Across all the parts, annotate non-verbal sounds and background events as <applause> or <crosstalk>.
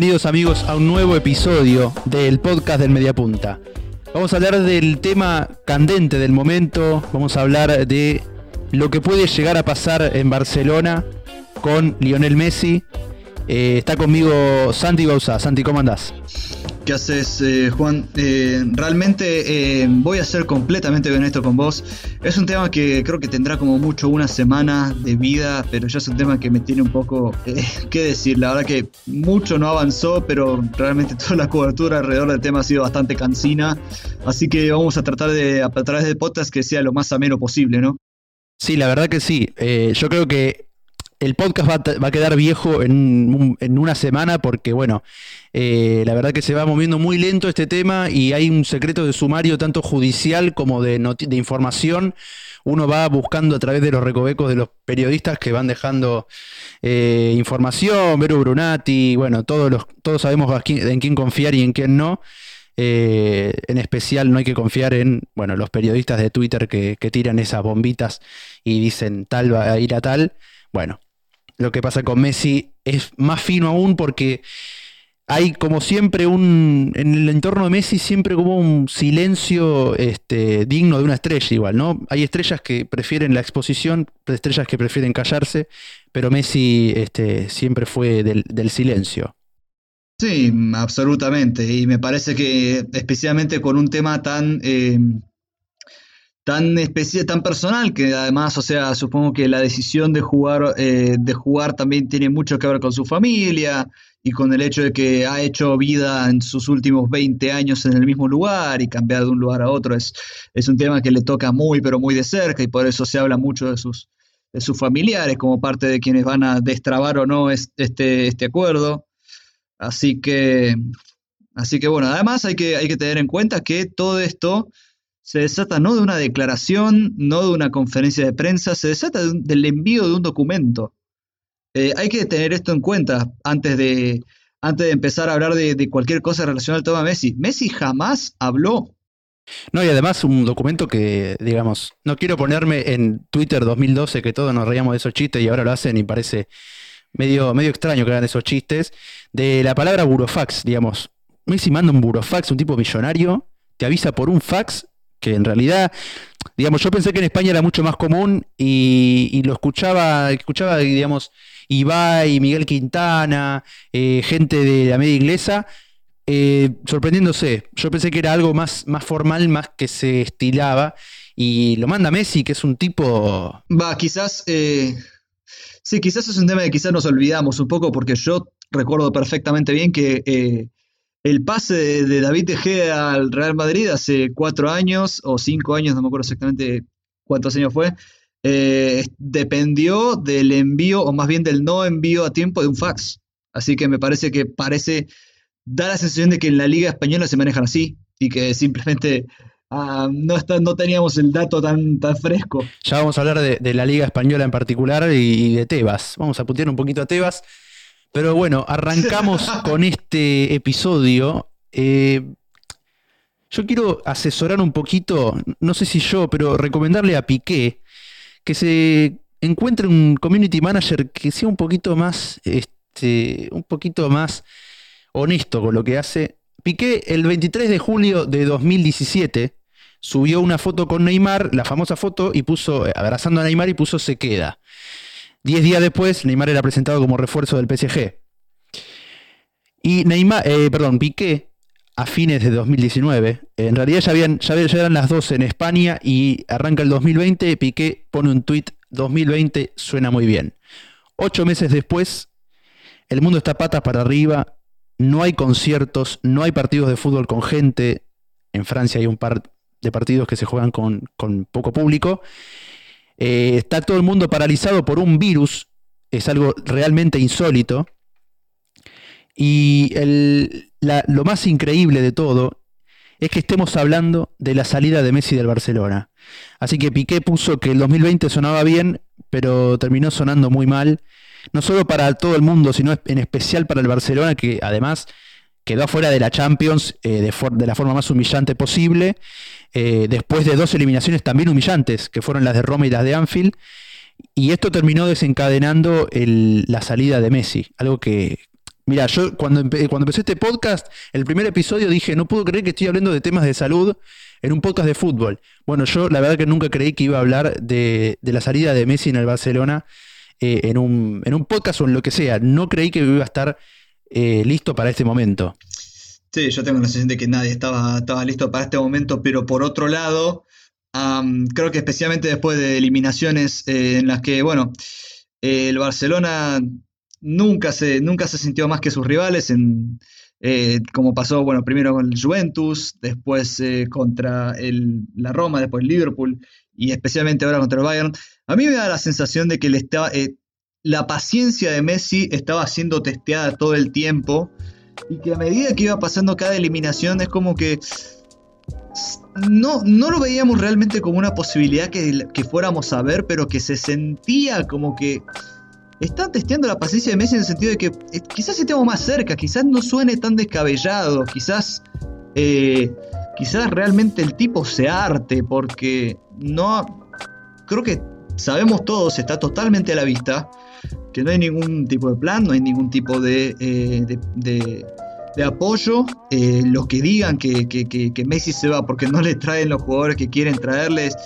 Bienvenidos amigos a un nuevo episodio del podcast del Mediapunta. Vamos a hablar del tema candente del momento, vamos a hablar de lo que puede llegar a pasar en Barcelona con Lionel Messi. Eh, está conmigo Santi Bausa. Santi, ¿cómo andás? ¿Qué haces, eh, Juan? Eh, realmente voy a ser completamente honesto con vos. Es un tema que creo que tendrá como mucho una semana de vida, pero ya es un tema que me tiene un poco <laughs> que decir. La verdad que mucho no avanzó, pero realmente <laughs> toda la cobertura alrededor del tema ha sido bastante cansina. Así que vamos a tratar de, a través de podcast, que sea lo más ameno posible, ¿no? Sí, la verdad que sí. yo creo que el podcast va, a quedar viejo en, una semana porque, bueno, eh, la verdad que se va moviendo muy lento este tema y hay un secreto de sumario tanto judicial como de, de información. Uno va buscando a través de los recovecos de los periodistas que van dejando eh, información, Vero Brunati, bueno, todos, los, todos sabemos en quién confiar y en quién no. Eh, en especial no hay que confiar en bueno, los periodistas de Twitter que, que tiran esas bombitas y dicen tal va a ir a tal. Bueno, lo que pasa con Messi es más fino aún porque hay como siempre un en el entorno de Messi siempre como un silencio este, digno de una estrella igual, ¿no? Hay estrellas que prefieren la exposición, estrellas que prefieren callarse, pero Messi este, siempre fue del, silencio. Sí, absolutamente. Y me parece que especialmente con un tema tan eh, tan especial, tan personal, que además, o sea, supongo que la decisión de jugar, eh, de jugar también tiene mucho que ver con su familia y con el hecho de que ha hecho vida en sus últimos 20 años en el mismo lugar y cambiar de un lugar a otro es, es un tema que le toca muy, pero muy de cerca y por eso se habla mucho de sus, de sus familiares como parte de quienes van a destrabar o no este, este acuerdo. Así que, así que bueno, además hay que, hay que tener en cuenta que todo esto se desata no de una declaración, no de una conferencia de prensa, se desata del envío de un documento. Eh, hay que tener esto en cuenta antes de, antes de empezar a hablar de, cualquier cosa relacionada al tema Messi. Messi jamás habló. No, y además un documento que, digamos, no quiero ponerme en Twitter 2012 que todos nos reíamos de esos chistes y ahora lo hacen y parece medio, medio extraño que hagan esos chistes, de la palabra burofax, digamos. Messi manda un burofax, un tipo millonario, te avisa por un fax que en realidad, digamos, yo pensé que en España era mucho más común y, lo escuchaba, escuchaba, digamos, Ibai, Miguel Quintana, eh, gente de la media inglesa, eh, sorprendiéndose. Yo pensé que era algo más, más formal, más que se estilaba. Y lo manda Messi, que es un tipo. Va, quizás. Eh, sí, quizás es un tema que quizás nos olvidamos un poco, porque yo recuerdo perfectamente bien que el pase de, David David Gea al Real Madrid hace cuatro años o cinco años, no me acuerdo exactamente cuántos años fue, eh, dependió del envío, o más bien del no envío a tiempo de un fax. Así que me parece que parece, da la sensación de que en la Liga Española se manejan así y que simplemente ah, no, no teníamos el dato tan, tan fresco. Ya vamos a hablar de, la Liga Española en particular y, y de Tebas. Vamos a putear un poquito a Tebas. Pero bueno, arrancamos <laughs> con este episodio. Eh, yo quiero asesorar un poquito, no sé si yo, pero recomendarle a Piqué que se encuentre un community manager que sea un poquito más, este, un poquito más honesto con lo que hace. Piqué el 23 de julio de 2017 subió una foto con Neymar, la famosa foto, y puso, abrazando a Neymar y puso se queda. Diez días después, Neymar era presentado como refuerzo del PSG. Y Neymar, eh, perdón, Piqué, a fines de 2019, en realidad ya, habían, ya, eran las 12 en España y arranca el 2020, Piqué pone un tweet, 2020 suena muy bien. Ocho meses después, el mundo está patas para arriba, no hay conciertos, no hay partidos de fútbol con gente, en Francia hay un par de partidos que se juegan con, con poco público, eh, está todo el mundo paralizado por un virus, es algo realmente insólito. Y lo más increíble de todo es que estemos hablando de la salida de Messi del Barcelona. Así que Piqué puso que el 2020 sonaba bien, pero terminó sonando muy mal. No solo para todo el mundo, sino en especial para el Barcelona, que además quedó fuera de la Champions eh, de, la forma más humillante posible, eh, después de dos eliminaciones también humillantes, que fueron las de Roma y las de Anfield, y esto terminó desencadenando la salida de Messi, algo que Mira, yo cuando, cuando empecé este podcast, el primer episodio dije, no puedo creer que estoy hablando de temas de salud en un podcast de fútbol. Bueno, yo la verdad que nunca creí que iba a hablar de, la salida de Messi en el Barcelona eh, en, un, en, un, podcast o en lo que sea. No creí que iba a estar eh, listo para este momento. Sí, yo tengo la sensación de que nadie estaba, estaba listo para este momento, pero por otro lado, creo que especialmente después de eliminaciones eh, en las que, bueno, el Barcelona nunca se, nunca se sintió más que sus rivales, en, eh, como pasó, bueno, primero con el Juventus, después eh, contra el, la Roma, después el Liverpool y especialmente ahora contra el Bayern. A mí me da la sensación de que le estaba, la paciencia de Messi estaba siendo testeada todo el tiempo y que a medida que iba pasando cada eliminación es como que no, no lo veíamos realmente como una posibilidad que, que, fuéramos a ver, pero que se sentía como que están testeando la paciencia de Messi en el sentido de que eh, quizás estemos más cerca, quizás no suene tan descabellado, quizás, eh, quizás realmente el tipo se arte, porque no, creo que sabemos todos, está totalmente a la vista, que no hay ningún tipo de plan, no hay ningún tipo de, eh, de apoyo. Eh, los que digan que, Messi se va porque no le traen los jugadores que quieren traerles.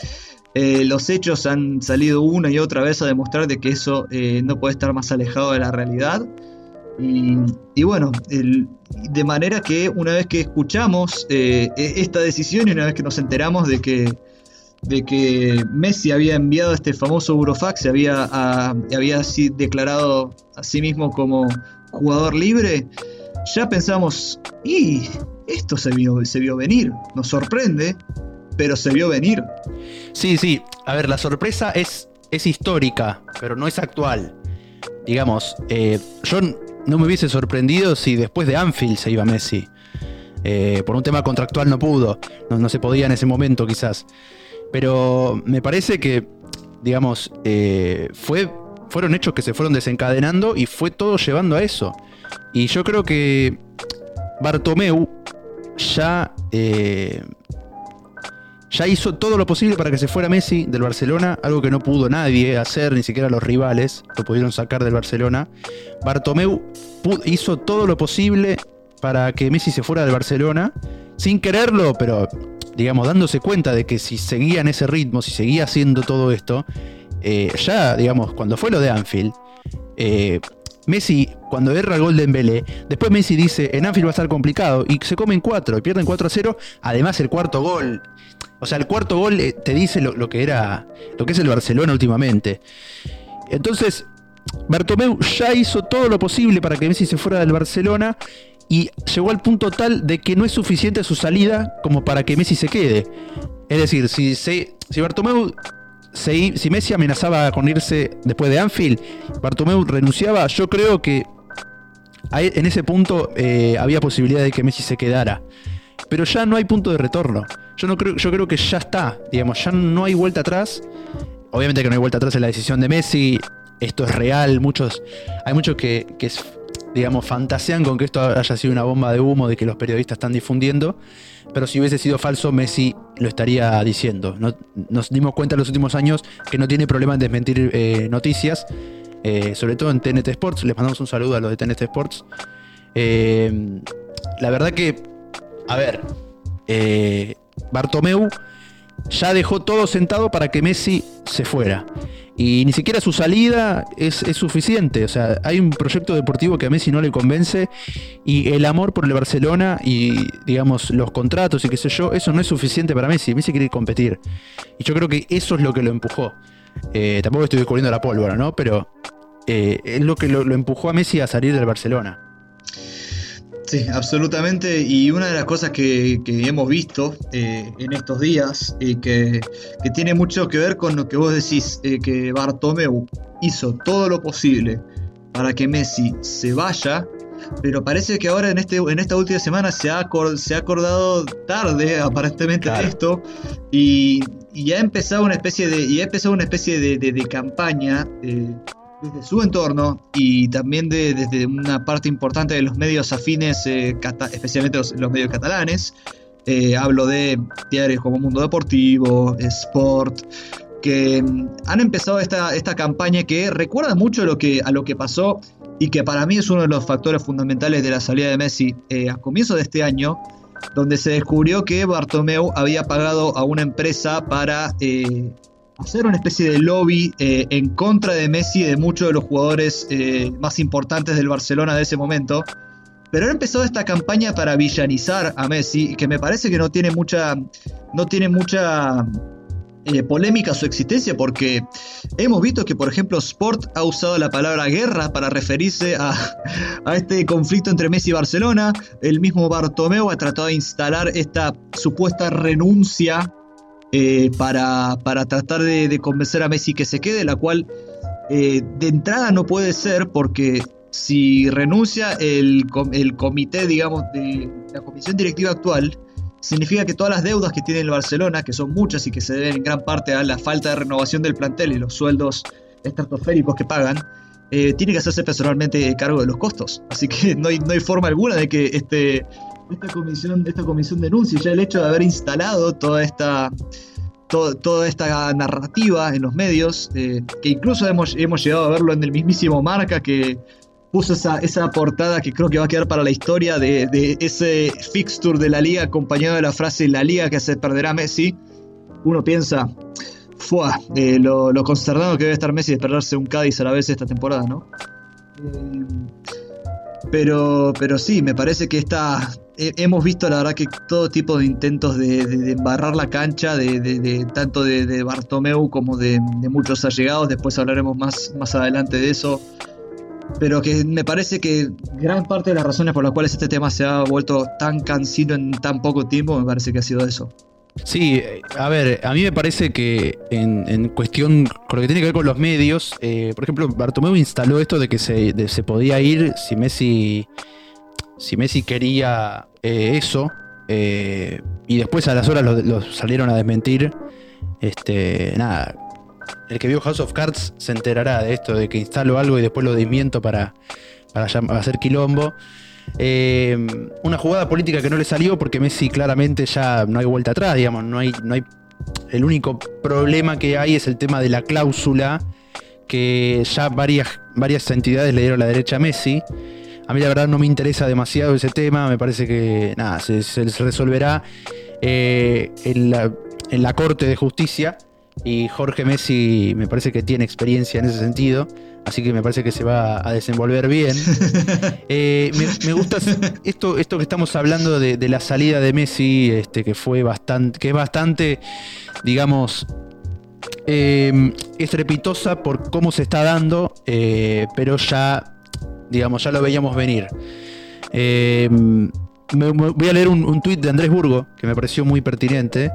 Eh, los hechos han salido una y otra vez a demostrar de que eso eh, no puede estar más alejado de la realidad. Y, bueno, de manera que una vez que escuchamos e, esta decisión y una vez que nos enteramos de que, de que Messi había enviado este famoso Eurofax, se había, había declarado a sí mismo como jugador libre, ya pensamos, y esto se vio, se vio venir, nos sorprende, pero se vio venir. Sí, sí, a ver, la sorpresa es, es histórica, pero no es actual. Digamos, eh, yo no me hubiese sorprendido si después de Anfield se iba Messi. Eh, por un tema contractual no pudo, no, se podía en ese momento quizás. Pero me parece que, digamos, eh, fue, fueron hechos que se fueron desencadenando y fue todo llevando a eso. Y yo creo que Bartomeu ya, eh, ya hizo todo lo posible para que se fuera Messi del Barcelona, algo que no pudo nadie hacer, ni siquiera los rivales lo pudieron sacar del Barcelona. Bartomeu hizo todo lo posible para que Messi se fuera del Barcelona, sin quererlo, pero digamos, dándose cuenta de que si seguía en ese ritmo, si seguía haciendo todo esto, eh, ya, digamos, cuando fue lo de Anfield, eh, Messi, cuando erra el gol de Embele, después Messi dice, en Anfield va a estar complicado, y se comen 4, y pierden 4 a 0, además el cuarto gol, o sea, el cuarto gol eh, te dice lo, que era, lo que es el Barcelona últimamente. Entonces, Bartomeu ya hizo todo lo posible para que Messi se fuera del Barcelona, y llegó al punto tal de que no es suficiente su salida como para que Messi se quede. Es decir, si, si Bartomeu si, Messi amenazaba con irse después de Anfield, Bartomeu renunciaba, yo creo que en ese punto eh, había posibilidad de que Messi se quedara. Pero ya no hay punto de retorno. Yo, no creo, yo creo que ya está, digamos, ya no hay vuelta atrás. Obviamente que no hay vuelta atrás en la decisión de Messi. Esto es real. Muchos, hay muchos que, que digamos, fantasean con que esto haya sido una bomba de humo de que los periodistas están difundiendo. Pero si hubiese sido falso, Messi lo estaría diciendo. nos dimos cuenta en los últimos años que no tiene problema en desmentir eh, noticias, eh, sobre todo en TNT Sports. Les mandamos un saludo a los de TNT Sports. Eh, la verdad que, a ver, Bartomeu ya dejó todo sentado para que Messi se fuera. Y ni siquiera su salida es, suficiente. O sea, hay un proyecto deportivo que a Messi no le convence. Y el amor por el Barcelona y, digamos, los contratos y qué sé yo, eso no es suficiente para Messi. Messi quiere competir. Y yo creo que eso es lo que lo empujó. Eh, tampoco estoy descubriendo la pólvora, ¿no? Pero eh, es lo que lo empujó a Messi a salir del Barcelona. Sí, absolutamente. Y una de las cosas que, hemos visto eh, en estos días y que, tiene mucho que ver con lo que vos decís, eh, que Bartomeu hizo todo lo posible para que Messi se vaya, pero parece que ahora en, este, en esta última semana se ha, se ha acordado tarde aparentemente de esto y, ya ha empezado una especie de, y ha empezado una especie de, campaña. Desde su entorno y también de, desde una parte importante de los medios afines, eh, especialmente los, medios catalanes. Eh, hablo de diarios como Mundo Deportivo, Sport, que mm, han empezado esta, esta campaña que recuerda mucho a lo que, a lo que pasó y que para mí es uno de los factores fundamentales de la salida de Messi eh, a comienzos de este año, donde se descubrió que Bartomeu había pagado a una empresa para hacer una especie de lobby eh, en contra de Messi y de muchos de los jugadores más importantes del Barcelona de ese momento. Pero ha empezado esta campaña para villanizar a Messi, que me parece que no tiene mucha, no tiene mucha eh, polémica su existencia porque hemos visto que, por ejemplo, Sport ha usado la palabra guerra para referirse a, este conflicto entre Messi y Barcelona. El mismo Bartomeu ha tratado de instalar esta supuesta renuncia eh, para, para, tratar de, convencer a Messi que se quede, la cual eh, de entrada no puede ser porque si renuncia el, el comité, digamos, de la comisión directiva actual, significa que todas las deudas que tiene el Barcelona, que son muchas y que se deben en gran parte a la falta de renovación del plantel y los sueldos estratosféricos que pagan, eh, tiene que hacerse personalmente cargo de los costos. Así que no no hay forma alguna de que este, esta, comisión, esta comisión denuncie ya el hecho de haber instalado toda esta, toda esta narrativa en los medios, eh, que incluso hemos, hemos llegado a verlo en el mismísimo Marca, que puso esa, esa portada que creo que va a quedar para la historia de, ese fixture de la liga acompañado de la frase la liga que se perderá Messi. Uno piensa, fue eh, lo, lo, consternado que debe estar Messi de perderse un Cádiz a la vez esta temporada, ¿no? Eh, pero, pero sí, me parece que está. Hemos visto la verdad que todo tipo de intentos de, embarrar la cancha, de, tanto de, Bartomeu como de, muchos allegados. Después hablaremos más, más adelante de eso pero que me parece que gran parte de las razones por las cuales este tema se ha vuelto tan cansino en tan poco tiempo, me parece que ha sido eso. Sí, a ver, a mí me parece que en, cuestión, con lo que tiene que ver con los medios, eh, por ejemplo, Bartomeu instaló esto de que se, se podía ir si Messi, si Messi quería eh, eso, eh, y después a las horas lo, salieron a desmentir. Este, nada, el que vio House of Cards se enterará de esto, de que instalo algo y después lo desmiento para, para hacer quilombo. Eh, una jugada política que no le salió porque Messi claramente ya no hay vuelta atrás, digamos, no hay, no hay. El único problema que hay es el tema de la cláusula que ya varias, varias entidades le dieron la derecha a Messi. A mí la verdad no me interesa demasiado ese tema, me parece que nada, se, resolverá eh, en, la, en la Corte de Justicia y Jorge Messi me parece que tiene experiencia en ese sentido, así que me parece que se va a desenvolver bien. <laughs> Eh, me, gusta esto, esto que estamos hablando de, la salida de Messi, este, que fue bastante, que es bastante, digamos, em, estrepitosa por cómo se está dando, eh, pero ya, digamos, ya lo veíamos venir. Em, voy a leer un, tuit de Andrés Burgo, que me pareció muy pertinente,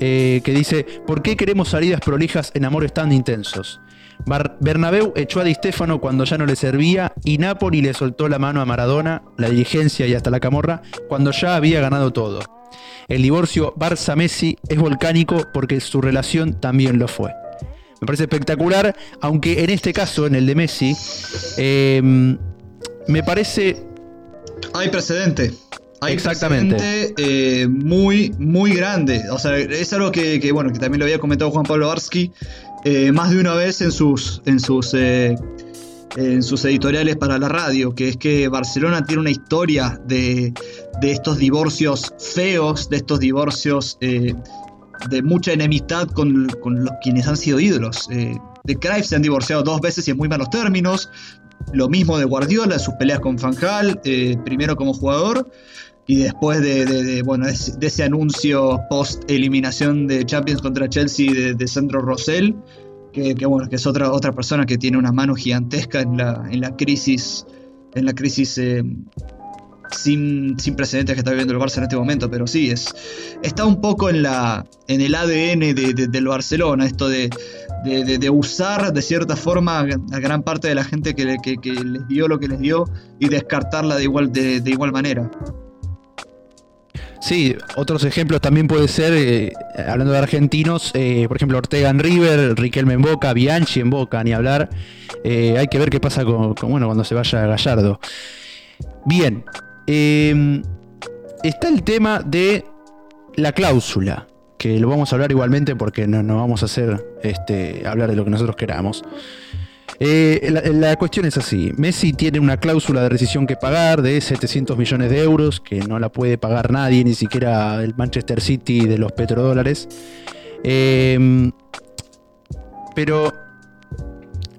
eh, que dice, ¿por qué queremos salidas prolijas en amores tan intensos? Bernabéu echó a Di Stefano cuando ya no le servía y Napoli le soltó la mano a Maradona, la dirigencia y hasta la camorra cuando ya había ganado todo. El divorcio Barça-Messi es volcánico porque su relación también lo fue. Me parece espectacular, aunque en este caso, en el de Messi, eh, me parece... Hay precedente. Exactamente. Eh, muy, muy grande. O sea, es algo que, bueno, que también lo había comentado Juan Pablo Barsky eh, más de una vez en sus, en sus, eh, en sus editoriales para la radio, que es que Barcelona tiene una historia de, estos divorcios feos, de estos divorcios de mucha enemistad con, los quienes han sido ídolos. de Cruyff se han divorciado dos veces y en muy malos términos. Lo mismo de Guardiola, sus peleas con Fanjal, primero como jugador y después de, bueno, de ese anuncio post eliminación de Champions contra Chelsea de, Sandro Rosell, que, bueno, que es otra, otra persona que tiene una mano gigantesca en la, en la crisis, en la crisis eh, sin, sin, precedentes que está viviendo el Barça en este momento, pero sí, es, está un poco en, la, en el ADN del Barcelona, esto de, usar de cierta forma a gran parte de la gente que, que, les dio lo que les dio y descartarla de igual, de igual manera. Sí, otros ejemplos también puede ser, eh, hablando de argentinos, eh, por ejemplo Ortega en River, Riquelme en Boca, Bianchi en Boca, ni hablar. Eh, hay que ver qué pasa con, bueno, cuando se vaya Gallardo. Bien, está el tema de la cláusula, que lo vamos a hablar igualmente porque no, vamos a hacer este, hablar de lo que nosotros queramos. Eh, la, cuestión es así. Messi tiene una cláusula de rescisión que pagar de 700 millones de euros, que no la puede pagar nadie, ni siquiera el Manchester City de los petrodólares. Em, pero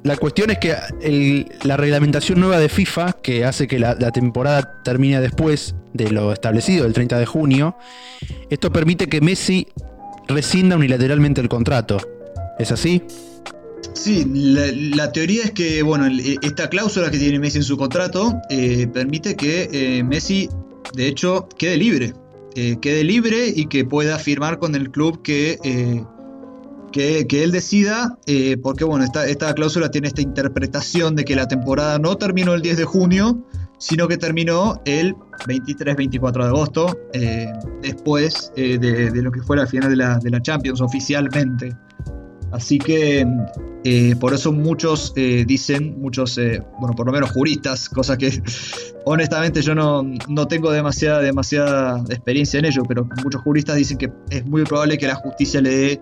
la cuestión es que la reglamentación nueva de FIFA, que hace que la, temporada termine después de lo establecido, el 30 de junio, esto permite que Messi rescinda unilateralmente el contrato. ¿Es así? Sí, la, teoría es que, bueno, esta cláusula que tiene Messi en su contrato eh, permite que eh, Messi, de hecho, quede libre. Eh, quede libre y que pueda firmar con el club que, que, él decida, porque, bueno, esta, esta cláusula tiene esta interpretación de que la temporada no terminó el 10 de junio, sino que terminó el 23-24 de agosto, después de, lo que fue la final de la, de la Champions oficialmente. Así que eh, por eso muchos eh, dicen, muchos, eh, bueno, por lo menos juristas, cosa que <laughs> honestamente yo no, no, tengo demasiada, demasiada experiencia en ello, pero muchos juristas dicen que es muy probable que la justicia le dé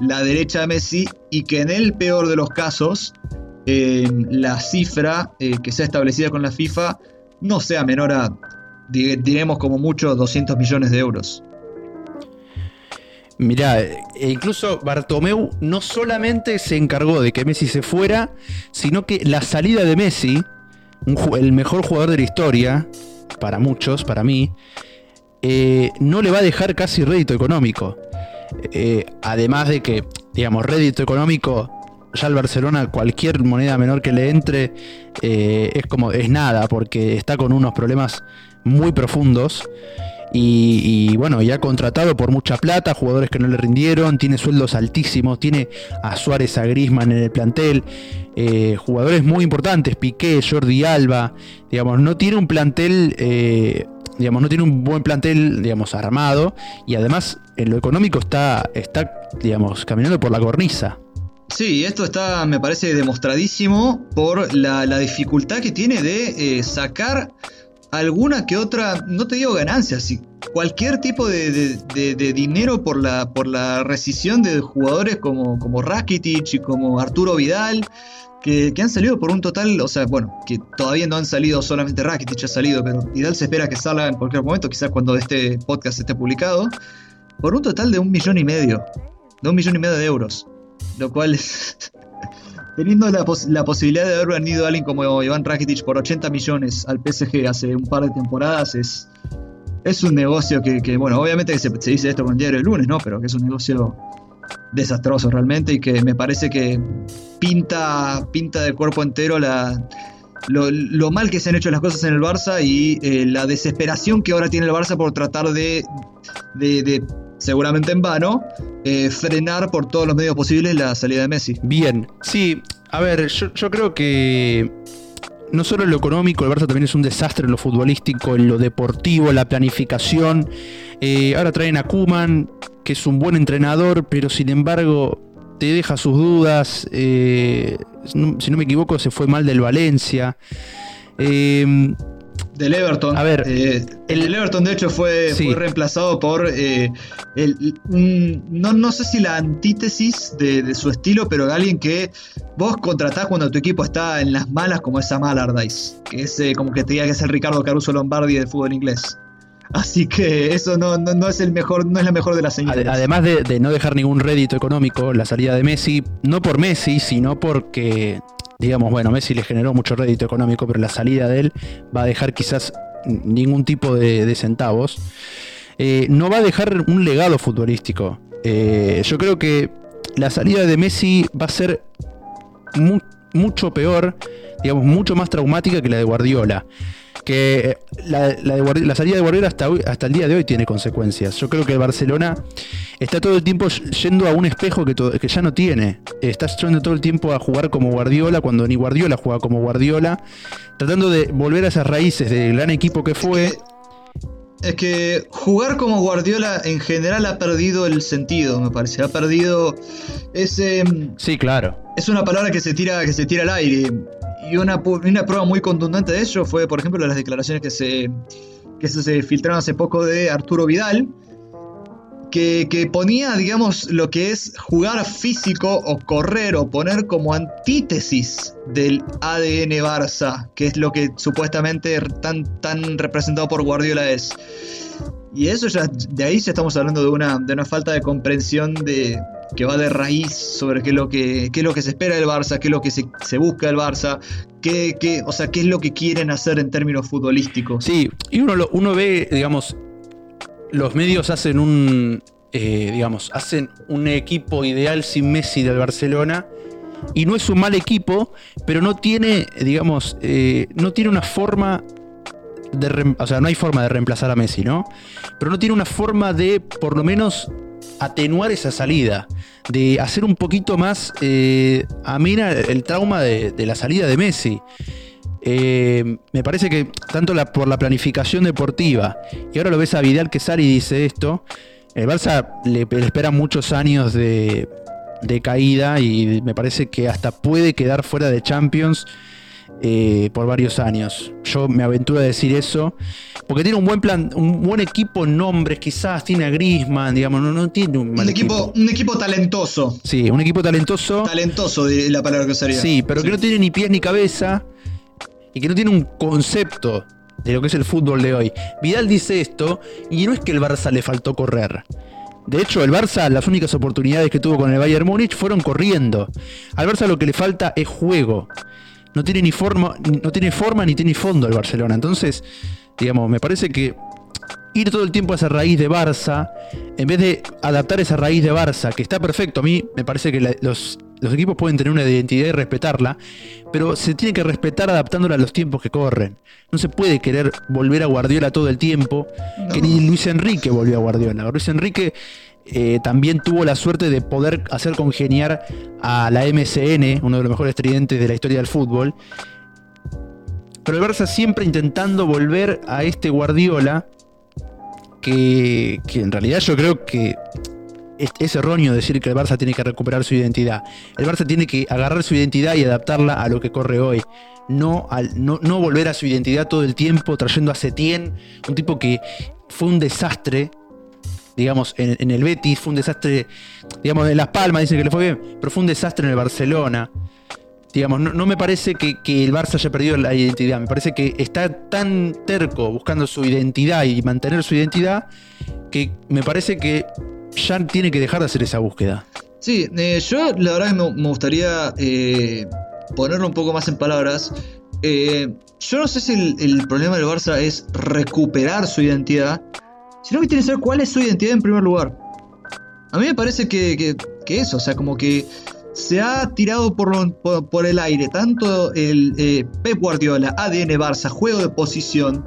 la derecha a Messi y que en el peor de los casos la cifra que sea establecida con la FIFA no sea menor a, diremos como mucho, 200 millones de euros. Mirá, e incluso Bartomeu no solamente se encargó de que Messi se fuera, sino que la salida de Messi, el mejor jugador de la historia, para muchos, para mí, eh, no le va a dejar casi rédito económico. Eh, además de que, digamos, rédito económico, ya el Barcelona, cualquier moneda menor que le entre, eh, es como, es nada, porque está con unos problemas muy profundos. Y, bueno, ya ha contratado por mucha plata, jugadores que no le rindieron, tiene sueldos altísimos, tiene a Suárez, a Grisman en el plantel, eh, jugadores muy importantes, Piqué, Jordi Alba, digamos, no tiene un plantel, eh, digamos, no tiene un buen plantel, digamos, armado, y además en lo económico está, está digamos, caminando por la cornisa. Sí, esto está, me parece, demostradísimo por la, dificultad que tiene de eh, sacar alguna que otra, no te digo ganancias, cualquier tipo de, dinero por la, por la rescisión de jugadores como, como Rakitic y como Arturo Vidal, que, han salido por un total, o sea, bueno, que todavía no han salido solamente Rakitic ha salido, pero Vidal se espera que salga en cualquier momento, quizás cuando este podcast esté publicado, por un total de un millón y medio, de un millón y medio de euros, lo cual. <laughs> Teniendo la, posibilidad de haber venido a alguien como Iván Rakitic por 80 millones al PSG hace un par de temporadas, es, es un negocio que, bueno, obviamente que se, dice esto con el diario del lunes, ¿no? Pero que es un negocio desastroso realmente y que me parece que pinta, pinta de cuerpo entero la, lo, mal que se han hecho las cosas en el Barça y eh, la desesperación que ahora tiene el Barça por tratar de, de seguramente en vano, eh, frenar por todos los medios posibles la salida de Messi. Bien, sí, a ver, yo, creo que no solo en lo económico, el Barça también es un desastre en lo futbolístico, en lo deportivo, en la planificación. Eh, ahora traen a Kuman, que es un buen entrenador, pero sin embargo te deja sus dudas. Eh, si no me equivoco, se fue mal del Valencia. Del Everton. A ver, eh, el, Everton de hecho fue, reemplazado por eh, no, no, sé si la antítesis de, su estilo, pero alguien que vos contratás cuando tu equipo está en las malas, como esa Allardyce, que es eh, como que te diga que es el Ricardo Caruso Lombardi del fútbol inglés. Así que eso no, no, es el mejor, no es la mejor de las señales. Además de, de, no dejar ningún rédito económico, la salida de Messi, no por Messi, sino porque digamos, bueno, Messi le generó mucho rédito económico, pero la salida de él va a dejar quizás ningún tipo de, centavos. Eh, no va a dejar un legado futbolístico. Eh, yo creo que la salida de Messi va a ser mucho peor, digamos, mucho más traumática que la de Guardiola que la, salida de Guardiola hasta, hasta el día de hoy tiene consecuencias. Yo creo que el Barcelona está todo el tiempo yendo a un espejo que, que ya no tiene. Está yendo todo el tiempo a jugar como Guardiola cuando ni Guardiola juega como Guardiola, tratando de volver a esas raíces del gran equipo que fue. Es que jugar como Guardiola en general ha perdido el sentido, me parece. Ha perdido ese. Sí, claro. Es una palabra que se tira, que se tira al aire. Y una, una prueba muy contundente de ello fue, por ejemplo, las declaraciones que se, que se filtraron hace poco de Arturo Vidal, que, ponía, digamos, lo que es jugar físico o correr o poner como antítesis del ADN Barça, que es lo que supuestamente tan, tan representado por Guardiola es. Y eso ya, de ahí ya estamos hablando de una, de una falta de comprensión de, que va de raíz sobre qué es lo que, qué es lo que se espera del Barça, qué es lo que se, busca del Barça, qué, qué, o sea, qué es lo que quieren hacer en términos futbolísticos. Sí, y uno, uno ve, digamos, los medios hacen un, eh, digamos, hacen un equipo ideal sin Messi del Barcelona. Y no es un mal equipo, pero no tiene, digamos, eh, no tiene una forma de, o sea, no hay forma de reemplazar a Messi, ¿no? Pero no tiene una forma de, por lo menos, atenuar esa salida, de hacer un poquito más eh, amena el trauma de, la salida de Messi. Eh, me parece que tanto por la planificación deportiva, y ahora lo ves a Vidal que sale y dice esto, el Barça le, espera muchos años de, caída y me parece que hasta puede quedar fuera de Champions eh, por varios años. Yo me aventuro a decir eso. Porque tiene un buen plan, un buen equipo en nombres, quizás tiene a Grisman, digamos, no, no tiene un mal equipo, Un equipo talentoso. Sí, un equipo talentoso. Talentoso de la palabra que usaría. Sí, pero que no tiene ni pies ni cabeza y que no tiene un concepto de lo que es el fútbol de hoy. Vidal dice esto y no es que el Barça le faltó correr. De hecho, el Barça, las únicas oportunidades que tuvo con el Bayern Múnich fueron corriendo. Al Barça lo que le falta es juego. No tiene ni forma, no tiene forma ni tiene fondo el Barcelona. Entonces, digamos, me parece que ir todo el tiempo a esa raíz de Barça, en vez de adaptar esa raíz de Barça, que está perfecto, a mí me parece que los, equipos pueden tener una identidad y respetarla, pero se tiene que respetar adaptándola a los tiempos que corren. No se puede querer volver a Guardiola todo el tiempo, que ni Luis Enrique volvió a Guardiola. Luis Enrique eh, también tuvo la suerte de poder hacer congeniar a la MCN, uno de los mejores tridentes de la historia del fútbol. Pero el Barça siempre intentando volver a este Guardiola que, en realidad yo creo que es, erróneo decir que el Barça tiene que recuperar su identidad. El Barça tiene que agarrar su identidad y adaptarla a lo que corre hoy. No, al, no, volver a su identidad todo el tiempo trayendo a Setien, un tipo que fue un desastre, digamos, en, el Betis, fue un desastre, digamos, en Las Palmas dicen que le fue bien, pero fue un desastre en el Barcelona. Digamos, no, me parece que, el Barça haya perdido la identidad. Me parece que está tan terco buscando su identidad y mantener su identidad que me parece que ya tiene que dejar de hacer esa búsqueda. Sí, eh, yo la verdad que me, gustaría eh, ponerlo un poco más en palabras. Eh, yo no sé si el, problema del Barça es recuperar su identidad, sino que tiene que saber cuál es su identidad en primer lugar. A mí me parece que, que, que eso, o sea, como que se ha tirado por, por, el aire tanto el eh, Pep Guardiola, ADN Barça, juego de posición,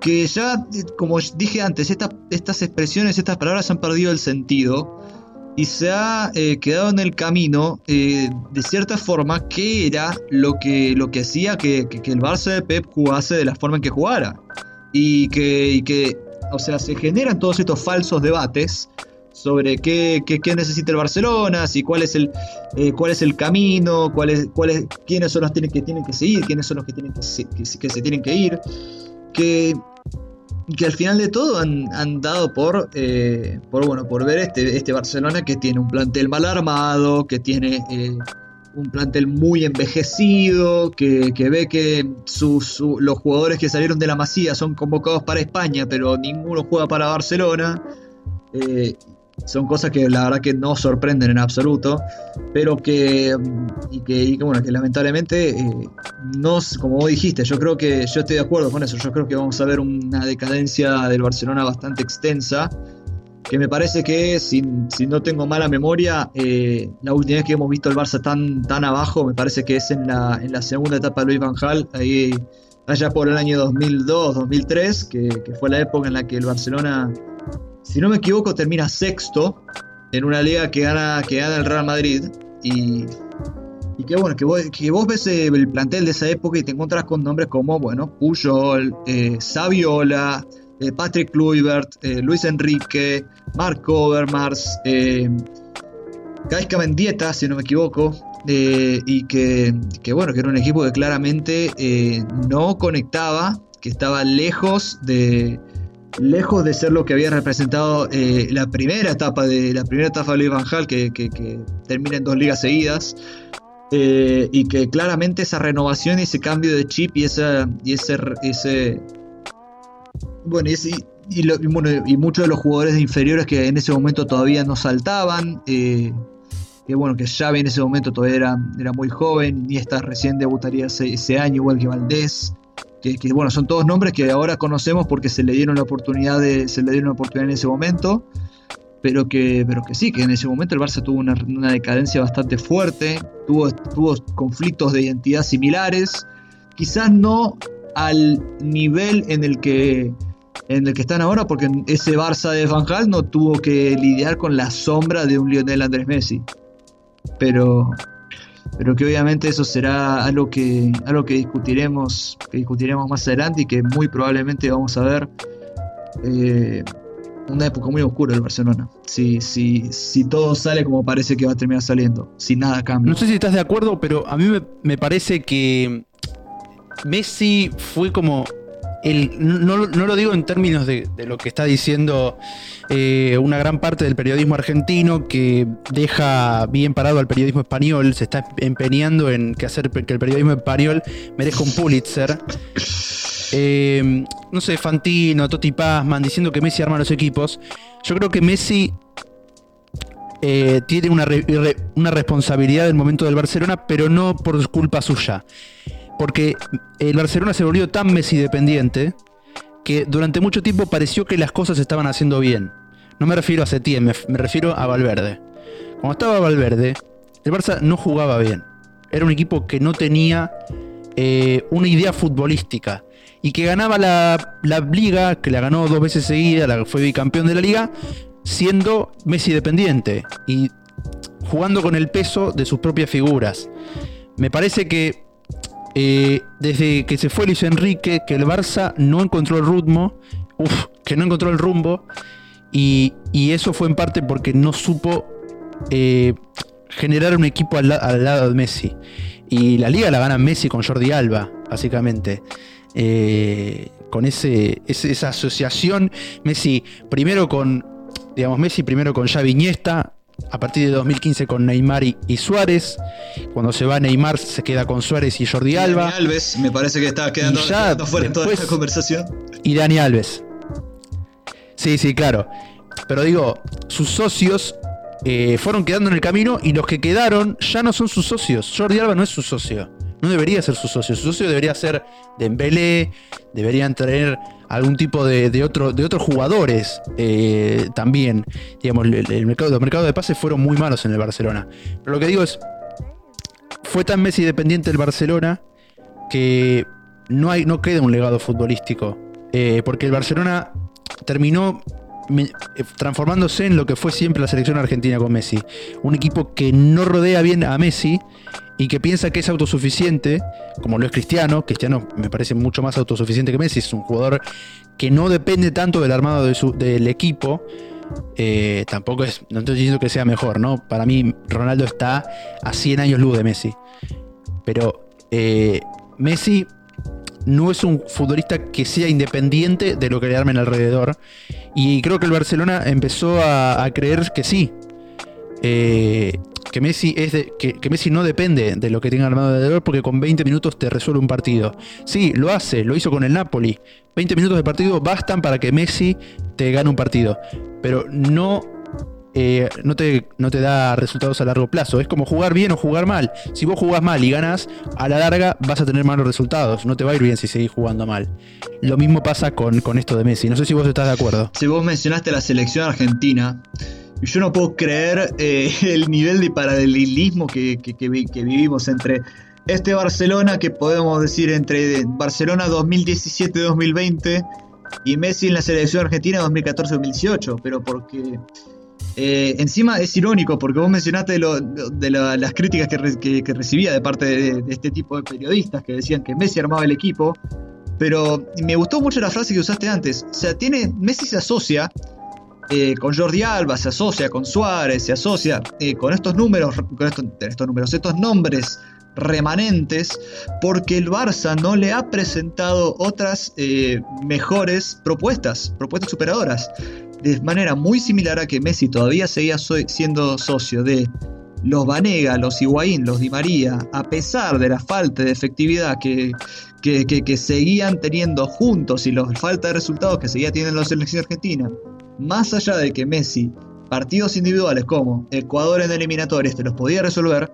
que ya, como dije antes, estas expresiones, estas palabras han perdido el sentido y se ha eh, quedado en el camino eh, de cierta forma que era lo que, lo que hacía que, el Barça de Pep jugase de la forma en que jugara. Que, y que, o sea, se generan todos estos falsos debates sobre qué, qué, necesita el Barcelona, si cuál es el, eh, cuál es el camino, cuál es, quiénes son los que tienen que seguir, quiénes son los que, tienen que, se, que, se tienen que ir, que, que al final de todo han, dado por, eh, por, bueno, por ver este, este Barcelona que tiene un plantel mal armado, que tiene... Eh, un plantel muy envejecido, que, ve que sus, los jugadores que salieron de la Masía son convocados para España, pero ninguno juega para Barcelona. Son cosas que la verdad que no sorprenden en absoluto, pero que, y que, bueno, que lamentablemente eh, no, como vos dijiste, yo creo que yo estoy de acuerdo con eso, yo creo que vamos a ver una decadencia del Barcelona bastante extensa, que me parece que, si, si no tengo mala memoria, eh, la última vez que hemos visto el Barça tan, tan abajo, me parece que es en la, en la segunda etapa de Luis Van Gaal, ahí allá por el año 2002, 2003, que, que fue la época en la que el Barcelona si no me equivoco, termina sexto en una liga que gana, que gana el Real Madrid. Y, y que bueno, que vos, que vos ves el plantel de esa época y te encuentras con nombres como, bueno, Puyol, eh, Saviola, eh, Patrick Kluivert, eh, Luis Enrique, Mark Overmars, eh, Gaisca Mendieta, si no me equivoco, y que, que, bueno, que era un equipo que claramente no conectaba, que estaba lejos de, lejos de ser lo que había representado eh, la primera etapa de la primera etapa Luis Van que, termina en dos ligas seguidas, eh, y que claramente esa renovación y ese cambio de chip y, ese bueno, y, y, muchos de los jugadores inferiores que en ese momento todavía no saltaban, eh, que bueno, que Xavi en ese momento todavía era, era muy joven, y esta recién debutaría ese, año, igual que Valdés, que, bueno, son todos nombres que ahora conocemos porque se le dieron la oportunidad de, se le dieron la oportunidad en ese momento, pero que, pero que sí, que en ese momento el Barça tuvo una, decadencia bastante fuerte, tuvo, tuvo conflictos de identidad similares, quizás no al nivel en el que en el que están ahora, porque ese Barça de Van Gaal no tuvo que lidiar con la sombra de un Lionel Andrés Messi. Pero, pero que obviamente eso será algo que, algo que discutiremos, discutiremos más adelante y que muy probablemente vamos a ver eh, una época muy oscura del Barcelona. Si, si, si todo sale como parece que va a terminar saliendo, si nada cambia. No sé si estás de acuerdo, pero a mí me parece que Messi fue como no, lo digo en términos de, lo que está diciendo eh, una gran parte del periodismo argentino que deja bien parado al periodismo español, se está empeñando en que hacer que el periodismo español merezca un Pulitzer. Eh, no sé, Fantino, Totti Pazman, diciendo que Messi arma los equipos. Yo creo que Messi eh, tiene una, una responsabilidad del momento del Barcelona, pero no por culpa suya porque el Barcelona se volvió tan Messi dependiente que durante mucho tiempo pareció que las cosas estaban haciendo bien. No me refiero a Setién, me, refiero a Valverde. Cuando estaba Valverde, el Barça no jugaba bien. Era un equipo que no tenía eh, una idea futbolística y que ganaba la, liga, que la ganó dos veces seguida, fue bicampeón de la liga, siendo Messi dependiente y jugando con el peso de sus propias figuras. Me parece que eh, desde que se fue Luis Enrique, que el Barça no encontró el ritmo, que no encontró el rumbo, y, eso fue en parte porque no supo eh, generar un equipo al, lado de Messi. Y la liga la gana Messi con Jordi Alba, básicamente. Eh, con ese, esa asociación, Messi primero con, digamos, Messi primero con Xavi Iniesta, a partir de 2015 con Neymar y, Suárez. Cuando se va Neymar se queda con Suárez y Jordi Alba. Dani Alves, me parece que está quedando, fuera en toda esta conversación. Y Dani Alves. Sí, sí, claro. Pero digo, sus socios eh, fueron quedando en el camino y los que quedaron ya no son sus socios. Jordi Alba no es su socio. No debería ser su socio. Su socio debería ser Dembélé, deberían traer algún tipo de, otro, de otros jugadores eh, también. Digamos, el, mercado, los mercados de pases fueron muy malos en el Barcelona. Pero lo que digo es, fue tan Messi dependiente del Barcelona que no, hay, no queda un legado futbolístico. Eh, porque el Barcelona terminó eh, transformándose en lo que fue siempre la selección argentina con Messi. Un equipo que no rodea bien a Messi y que piensa que es autosuficiente, como lo es Cristiano. Cristiano me parece mucho más autosuficiente que Messi, es un jugador que no depende tanto del armado del equipo. Eh, tampoco es, no estoy diciendo que sea mejor, ¿no? Para mí Ronaldo está a 100 años luz de Messi. Pero eh, Messi no es un futbolista que sea independiente de lo que le armen alrededor. Y creo que el Barcelona empezó a, creer que sí. Eh, que Messi, es que, Messi no depende de lo que tenga armado alrededor porque con 20 minutos te resuelve un partido. Sí, lo hace, lo hizo con el Napoli. 20 minutos de partido bastan para que Messi te gane un partido. Pero no, eh, no, te, no te da resultados a largo plazo. Es como jugar bien o jugar mal. Si vos jugás mal y ganas, a la larga vas a tener malos resultados. No te va a ir bien si seguís jugando mal. Lo mismo pasa con, con esto de Messi. No sé si vos estás de acuerdo. Si vos mencionaste la selección argentina, yo no puedo creer eh, <laughs> el nivel de paralelismo que, vivimos entre este Barcelona, que podemos decir entre Barcelona 2017-2020 y Messi en la selección argentina 2014-2018, pero porque eh, encima es irónico, porque vos mencionaste de, las críticas que, recibía de parte de, de, este tipo de periodistas que decían que Messi armaba el equipo, pero me gustó mucho la frase que usaste antes, o sea, tiene, Messi se asocia eh, con Jordi Alba, se asocia con Suárez, se asocia eh, con estos números, con estos, números, estos nombres remanentes porque el Barça no le ha presentado otras eh, mejores propuestas, propuestas superadoras. De manera muy similar a que Messi todavía seguía siendo socio de los Vanega, los Higuaín, los Di María, a pesar de la falta de efectividad que, que, seguían teniendo juntos y la falta de resultados que seguía teniendo la selección argentina, más allá de que Messi, partidos individuales como Ecuador en eliminatorias, te los podía resolver,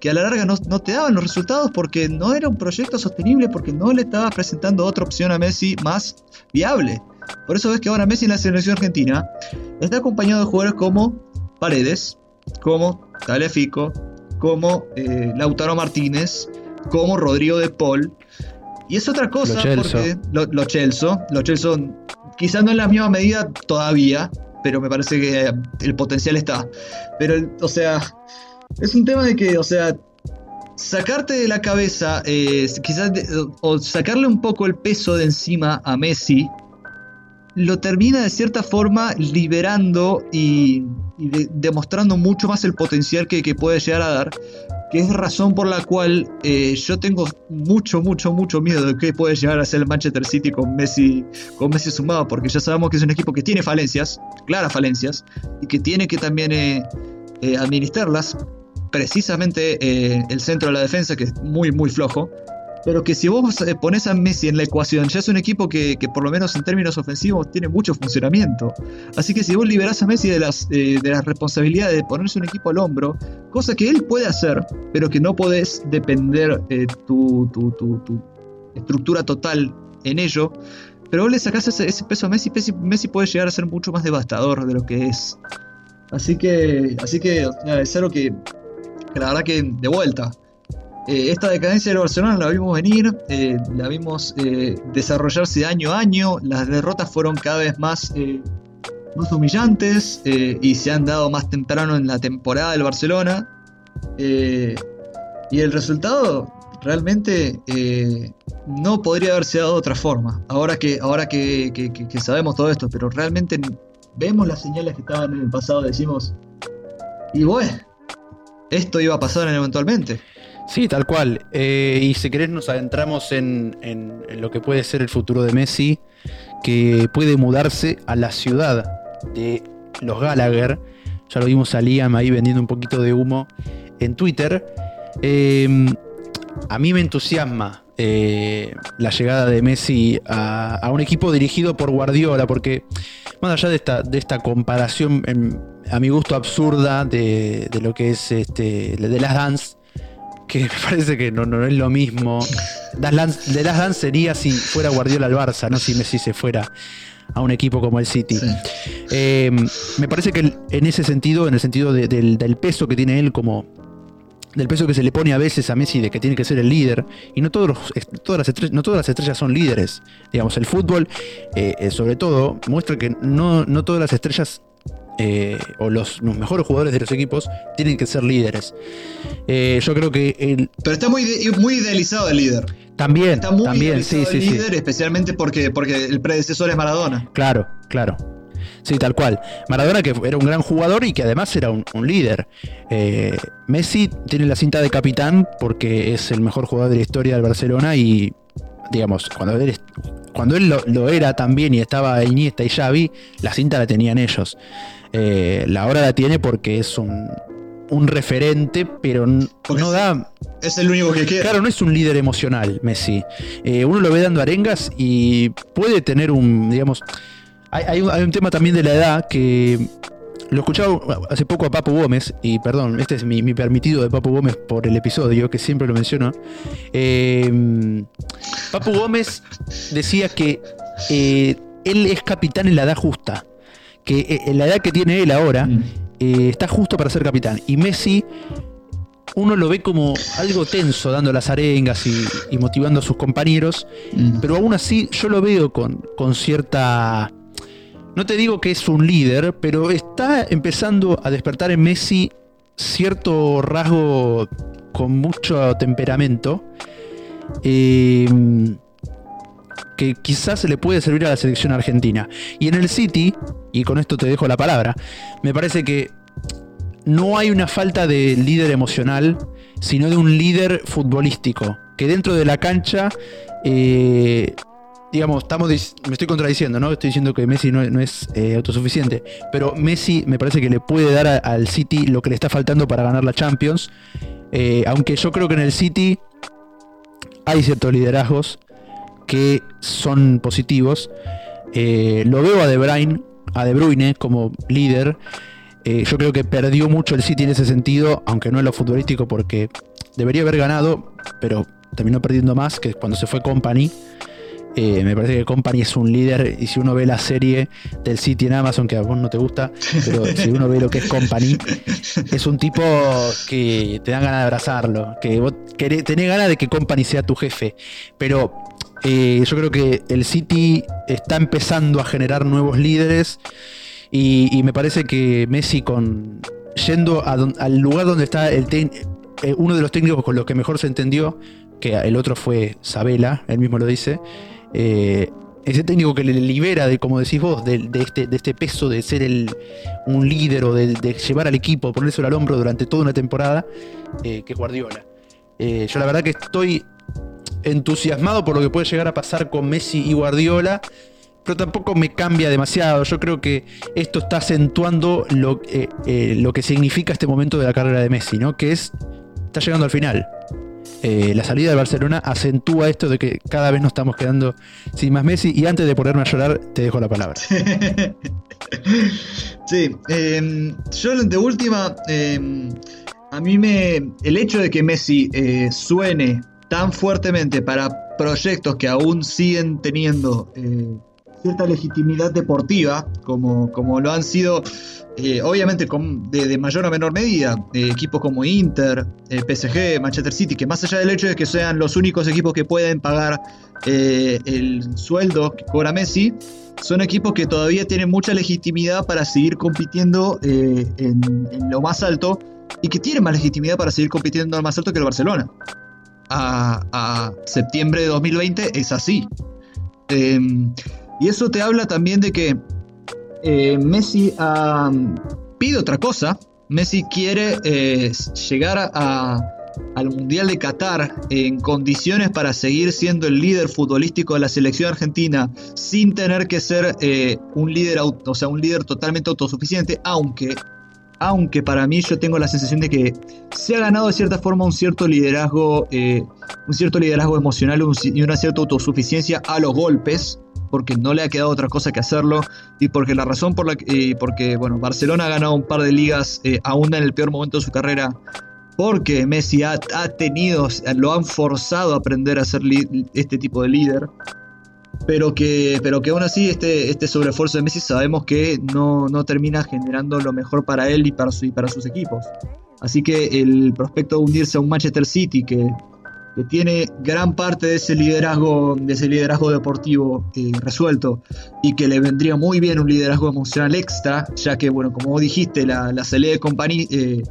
que a la larga no, te daban los resultados porque no era un proyecto sostenible, porque no le estaba presentando otra opción a Messi más viable. Por eso ves que ahora Messi en la selección argentina está acompañado de jugadores como Paredes, como Talefico, como eh, Lautaro Martínez, como Rodrigo de Paul. Y es otra cosa, porque los Chelsea, los Chelsea quizás no en la misma medida todavía, pero me parece que el potencial está. Pero, o sea, es un tema de que, o sea, sacarte de la cabeza, eh, quizás, o sacarle un poco el peso de encima a Messi, lo termina de cierta forma liberando y, demostrando mucho más el potencial que, puede llegar a dar, que es razón por la cual eh, yo tengo mucho, mucho, mucho miedo de qué puede llegar a ser el Manchester City con Messi, con Messi sumado, porque ya sabemos que es un equipo que tiene falencias, claras falencias, y que tiene que también eh, eh, administrarlas. Precisamente el centro de la defensa, que es muy, muy flojo, pero que si vos eh, pones a Messi en la ecuación, ya es un equipo que, por lo menos en términos ofensivos tiene mucho funcionamiento. Así que si vos liberás a Messi de las, eh, de las responsabilidades de ponerse un equipo al hombro, cosa que él puede hacer, pero que no podés depender eh, tu, tu, tu, estructura total en ello, pero vos le sacás ese, peso a Messi, Messi, Messi puede llegar a ser mucho más devastador de lo que es. Así que, así que es algo que, que la verdad que de vuelta, eh, esta decadencia del Barcelona la vimos venir, eh, la vimos eh, desarrollarse año a año, las derrotas fueron cada vez más, más humillantes y se han dado más temprano en la temporada del Barcelona. y el resultado realmente no podría haberse dado de otra forma, ahora, que, ahora que, que sabemos todo esto, pero realmente vemos las señales que estaban en el pasado, decimos, y bueno, esto iba a pasar eventualmente. Sí, tal cual. Eh, y si querés nos adentramos en, lo que puede ser el futuro de Messi, que puede mudarse a la ciudad de los Gallagher. Ya lo vimos a Liam ahí vendiendo un poquito de humo en Twitter. Em, a mí me entusiasma eh, la llegada de Messi a, un equipo dirigido por Guardiola, porque más allá de esta, de esta comparación, a mi gusto absurda, de, lo que es este, de las Dance, que me parece que no, no es lo mismo. de las Dance sería si fuera Guardiola al Barça, no si Messi se fuera a un equipo como el City. Eh, me parece que en ese sentido, en el sentido del, peso que tiene él como del peso que se le pone a veces a Messi de que tiene que ser el líder y no todos todas las estrellas, no todas las estrellas son líderes digamos el fútbol eh, eh, sobre todo muestra que no, no todas las estrellas eh, o los, mejores jugadores de los equipos tienen que ser líderes. Eh, yo creo que. Pero está muy, muy idealizado el líder. También, está muy también, sí, sí, el líder, especialmente porque, porque el predecesor es Maradona. Claro, claro. Sí, tal cual. Maradona que era un gran jugador y que además era un, líder. Eh, Messi tiene la cinta de capitán porque es el mejor jugador de la historia del Barcelona y, digamos, cuando él, cuando él lo, lo era también y estaba Iniesta y Xavi, la cinta la tenían ellos. Eh, la hora la tiene porque es un, referente, pero no da. Es el único que queda. Claro, no es un líder emocional, Messi. Eh, uno lo ve dando arengas y puede tener un, digamos. Hay, un, tema también de la edad que lo he escuchado hace poco a Papo Gómez, y perdón, este es mi, permitido de Papo Gómez por el episodio, que siempre lo menciono. Eh, Papo Gómez decía que él es capitán en la edad justa que eh, en la edad que tiene él ahora mm. eh, está justo para ser capitán. Y Messi, uno lo ve como algo tenso, dando las arengas y, motivando a sus compañeros, mm. pero aún así yo lo veo con, con cierta... No te digo que es un líder, pero está empezando a despertar en Messi cierto rasgo con mucho temperamento. Eh, que quizás se le puede servir a la selección argentina. Y en el City, y con esto te dejo la palabra, me parece que no hay una falta de líder emocional sino de un líder futbolístico, que dentro de la cancha, eh, digamos, estamos, me estoy contradiciendo, ¿no? Estoy diciendo que Messi no, es eh, autosuficiente, pero Messi me parece que le puede dar al City lo que le está faltando para ganar la Champions, eh, aunque yo creo que en el City hay ciertos liderazgos que son positivos. lo veo a De Bruyne, a De Bruyne como líder. yo creo que perdió mucho el City en ese sentido, aunque no en lo futbolístico, porque debería haber ganado, pero terminó perdiendo más que cuando se fue Company. Eh, me parece que Company es un líder y si uno ve la serie del City en Amazon, que a vos no te gusta, pero si uno ve lo que es Company, es un tipo que te dan ganas de abrazarlo, que vos tenés ganas de que Company sea tu jefe, pero eh, yo creo que el City está empezando a generar nuevos líderes y, me parece que Messi con yendo al lugar donde está el eh, uno de los técnicos con los que mejor se entendió que el otro fue Sabela, él mismo lo dice. Eh, ese técnico que le libera de, como decís vos, de, este, de este, peso de ser el, un líder o de, llevar al equipo, ponerse al hombro durante toda una temporada, eh, que es Guardiola. Eh, yo la verdad que estoy entusiasmado por lo que puede llegar a pasar con Messi y Guardiola, pero tampoco me cambia demasiado. Yo creo que esto está acentuando lo, lo que significa este momento de la carrera de Messi, ¿no? Que es, está llegando al final. Eh, la salida de Barcelona acentúa esto de que cada vez nos estamos quedando sin más Messi. Y antes de ponerme a llorar, te dejo la palabra. <laughs> sí, em, yo de última, em, a mí me. El hecho de que Messi eh, suene tan fuertemente para proyectos que aún siguen teniendo eh, cierta legitimidad deportiva, como, como lo han sido, eh, obviamente de, mayor o menor medida, eh, equipos como Inter, eh, PSG, Manchester City, que más allá del hecho de que sean los únicos equipos que pueden pagar el sueldo que cobra Messi, son equipos que todavía tienen mucha legitimidad para seguir compitiendo en, lo más alto y que tienen más legitimidad para seguir compitiendo en lo más alto que el Barcelona. A, a septiembre de 2020 es así. Y eso te habla también de que eh, Messi pide otra cosa. Messi quiere eh, llegar al Mundial de Qatar en condiciones para seguir siendo el líder futbolístico de la selección argentina sin tener que ser eh, un líder, o sea, un líder totalmente autosuficiente, aunque aunque para mí yo tengo la sensación de que se ha ganado de cierta forma un cierto liderazgo, un cierto liderazgo emocional y una cierta autosuficiencia a los golpes, porque no le ha quedado otra cosa que hacerlo y porque la razón por la que, porque bueno, Barcelona ha ganado un par de ligas eh, aún en el peor momento de su carrera porque Messi ha, tenido, lo han forzado a aprender a ser este tipo de líder, pero que, pero que aún así este, este sobreesfuerzo de Messi sabemos que no, no termina generando lo mejor para él y para, su, y para sus equipos. Así que el prospecto de hundirse a un Manchester City que que tiene gran parte de ese liderazgo, de ese liderazgo deportivo eh, resuelto y que le vendría muy bien un liderazgo emocional extra, ya que, bueno, como dijiste, la, la de Company eh,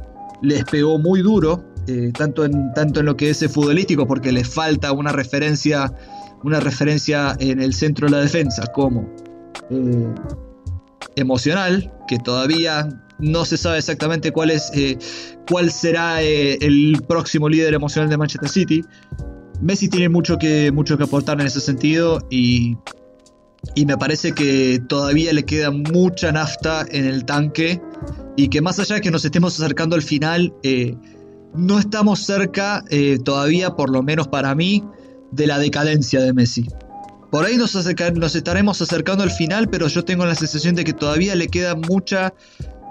les pegó muy duro, eh, tanto, en, tanto en lo que es futbolístico, porque les falta una referencia, una referencia en el centro de la defensa, como emocional, que todavía no se sabe exactamente cuál, es, eh, cuál será eh, el próximo líder emocional de Manchester City. Messi tiene mucho que, mucho que aportar en ese sentido y, y me parece que todavía le queda mucha nafta en el tanque y que más allá de que nos estemos acercando al final, eh, no estamos cerca todavía, por lo menos para mí, de la decadencia de Messi. Por ahí nos, nos, estaremos acercando al final, pero yo tengo la sensación de que todavía le queda mucha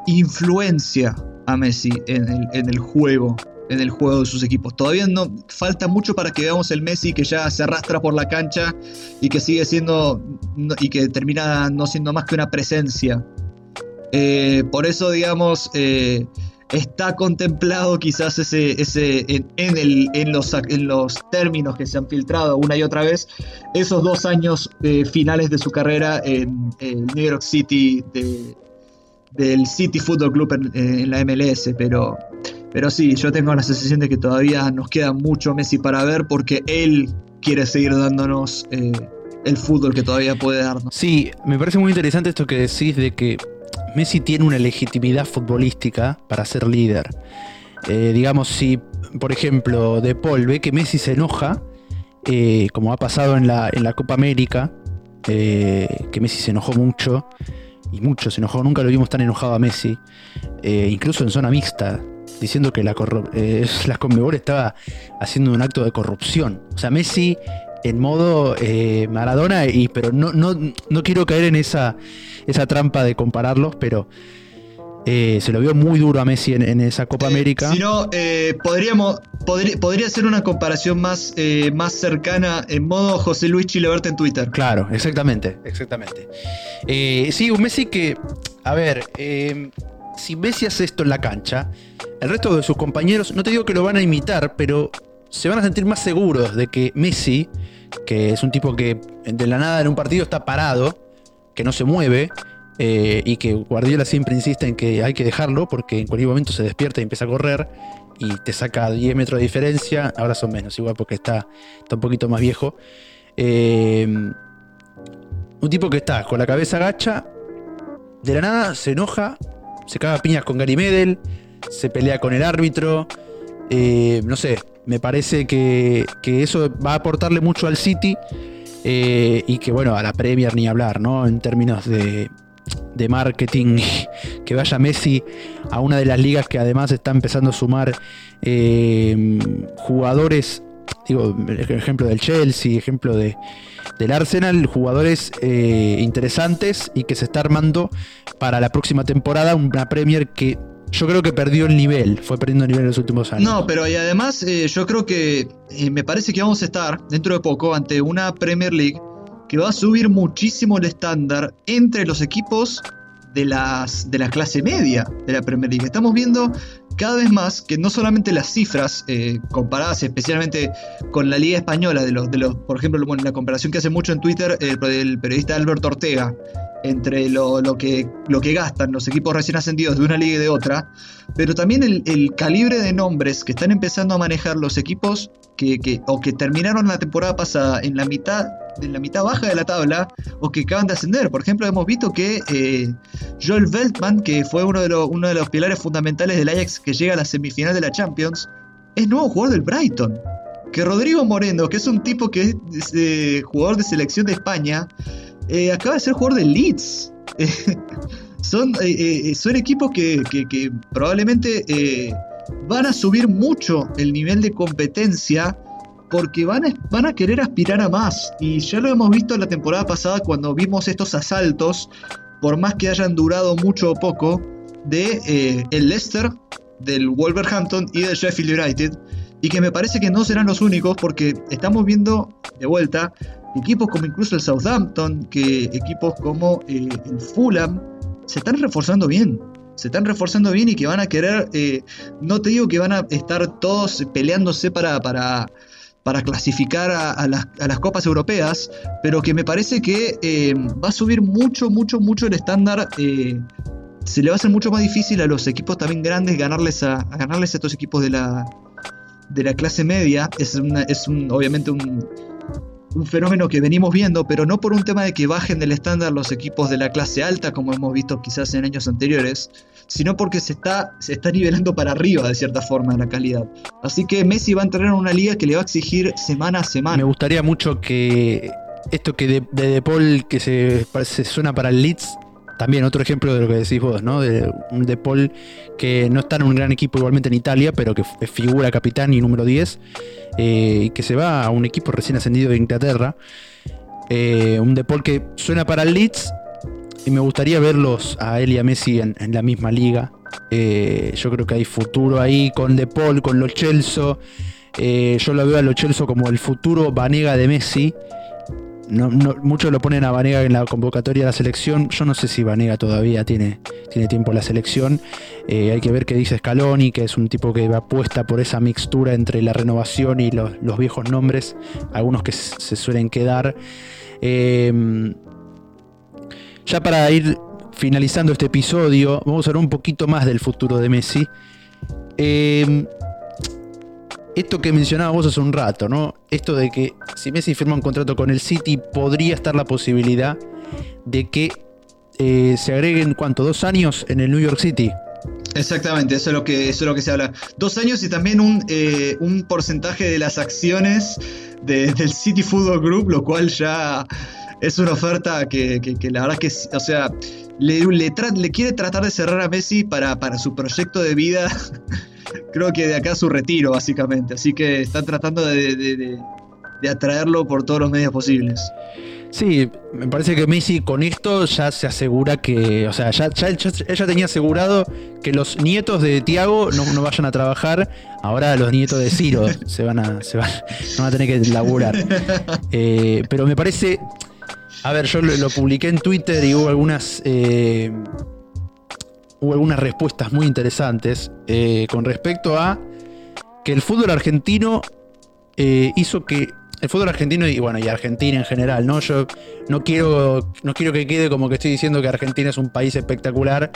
influencia a Messi en el, juego, en el juego de sus equipos. Todavía no falta mucho para que veamos el Messi que ya se arrastra por la cancha y que sigue siendo y que termina no siendo más que una presencia. Eh, por eso, digamos, eh, está contemplado quizás ese, ese en, el, en, los, en los términos que se han filtrado una y otra vez, esos dos años eh, finales de su carrera en, en New York City de, del City Football Club en, la MLS, pero, pero sí, yo tengo la sensación de que todavía nos queda mucho Messi para ver porque él quiere seguir dándonos eh, el fútbol que todavía puede darnos. Sí, me parece muy interesante esto que decís de que Messi tiene una legitimidad futbolística para ser líder. Eh, digamos, si, por ejemplo, De Paul ve que Messi se enoja, eh, como ha pasado en la, en la Copa América, eh, que Messi se enojó mucho, y mucho se enojó, nunca lo vimos tan enojado a Messi, incluso en zona mixta, diciendo que la, la Conmebol estaba haciendo un acto de corrupción. O sea, Messi en modo Maradona, y, pero no, no, no quiero caer en esa, esa trampa de compararlos, pero eh, se lo vio muy duro a Messi en, esa Copa eh, América. Si no, eh, podríamos, podría, ser una comparación más, más cercana en modo José Luis Chileverte en Twitter. Claro, exactamente, exactamente. sí, un Messi que, a ver, si Messi hace esto en la cancha, el resto de sus compañeros, no te digo que lo van a imitar, pero se van a sentir más seguros de que Messi, que es un tipo que de la nada en un partido está parado, que no se mueve, eh, y que Guardiola siempre insiste en que hay que dejarlo porque en cualquier momento se despierta y empieza a correr y te saca 10 metros de diferencia, ahora son menos, igual porque está, está un poquito más viejo. Eh, un tipo que está con la cabeza agacha, de la nada se enoja, se caga piñas con Gary Medel, se pelea con el árbitro, eh, no sé, me parece que, que, eso va a aportarle mucho al City y que bueno, a la Premier ni hablar, ¿no? En términos de, de marketing que vaya Messi a una de las ligas que además está empezando a sumar eh, jugadores, digo, ejemplo del Chelsea, ejemplo de, del Arsenal, jugadores eh, interesantes y que se está armando para la próxima temporada una Premier que yo creo que perdió el nivel, fue perdiendo el nivel en los últimos años. No, pero y además eh, yo creo que me parece que vamos a estar dentro de poco ante una Premier League que va a subir muchísimo el estándar entre los equipos de, las, de la clase media de la Premier League. Estamos viendo cada vez más que no solamente las cifras eh, comparadas especialmente con la Liga Española, de los, de los, por ejemplo, la comparación que hace mucho en Twitter el periodista Alberto Ortega, entre lo, que, lo que gastan los equipos recién ascendidos de una liga y de otra, pero también el, calibre de nombres que están empezando a manejar los equipos que, o que terminaron la temporada pasada en la mitad en la mitad baja de la tabla o que acaban de ascender. Por ejemplo, hemos visto que eh, Joel Veltman, que fue uno de, los, uno de los pilares fundamentales del Ajax que llega a la semifinal de la Champions, es nuevo jugador del Brighton. Que Rodrigo Moreno, que es un tipo que es eh, jugador de selección de España, eh, acaba de ser jugador de Leeds. <laughs> son, eh, eh, son equipos que, probablemente van a subir mucho el nivel de competencia porque van a, van a querer aspirar a más. Y ya lo hemos visto la temporada pasada cuando vimos estos asaltos, por más que hayan durado mucho o poco, de el Leicester, del Wolverhampton y del Sheffield United. Y que me parece que no serán los únicos porque estamos viendo de vuelta equipos como incluso el Southampton, que equipos como eh, el Fulham, se están reforzando bien. Se están reforzando bien y que van a querer, eh, no te digo que van a estar todos peleándose para, para, para clasificar a, las, copas europeas, pero que me parece que eh, va a subir mucho, mucho, mucho el estándar. se le va a hacer mucho más difícil a los equipos también grandes ganarles a, ganarles a estos equipos de la, de la clase media. Es, es un, obviamente un, un fenómeno que venimos viendo, pero no por un tema de que bajen del estándar los equipos de la clase alta, como hemos visto quizás en años anteriores, sino porque se está, se está nivelando para arriba de cierta forma la calidad. Así que Messi va a entrar en una liga que le va a exigir semana a semana. Me gustaría mucho que esto que de, de, Paul que se, se suena para el Leeds también otro ejemplo de lo que decís vos, ¿no? De De Paul que no está en un gran equipo igualmente en Italia, pero que figura capitán y número 10, eh, y que se va a un equipo recién ascendido de Inglaterra. Eh, un De Paul que suena para el Leeds, y me gustaría verlos a él y a Messi en, la misma liga. Eh, yo creo que hay futuro ahí con De Paul, con Los Chelsea. yo lo veo a Los Chelsea como el futuro Vanega de Messi muchos lo ponen a Vanega en la convocatoria de la selección. Yo no sé si Vanega todavía tiene, tiene tiempo en la selección. Eh, hay que ver qué dice Scaloni, que es un tipo que apuesta por esa mixtura entre la renovación y los, viejos nombres, algunos que se suelen quedar. Eh, ya para ir finalizando este episodio, vamos a hablar un poquito más del futuro de Messi. Eh, esto que mencionabas vos hace un rato, ¿no? Esto de que si Messi firma un contrato con el City, podría estar la posibilidad de que eh, se agreguen, ¿cuánto? ¿Dos años en el New York City? Exactamente, eso es lo que, eso es lo que se habla. Dos años y también un, eh, un porcentaje de las acciones del City Football Group, lo cual ya es una oferta que, la verdad que, o sea, le, le, quiere tratar de cerrar a Messi para, para su proyecto de vida. Creo que de acá su retiro, básicamente. Así que están tratando de atraerlo por todos los medios posibles. Sí, me parece que Messi con esto ya se asegura que, o sea, ya, ella tenía asegurado que los nietos de Tiago no, vayan a trabajar, ahora los nietos de Ciro <laughs> se van a, se van, a tener que laburar. Eh, pero me parece, a ver, yo lo, publiqué en Twitter y hubo algunas, eh, hubo algunas respuestas muy interesantes eh, con respecto a que el fútbol argentino hizo que el fútbol argentino y bueno, y Argentina en general, ¿no? Yo no quiero, no quiero que quede como que estoy diciendo que Argentina es un país espectacular,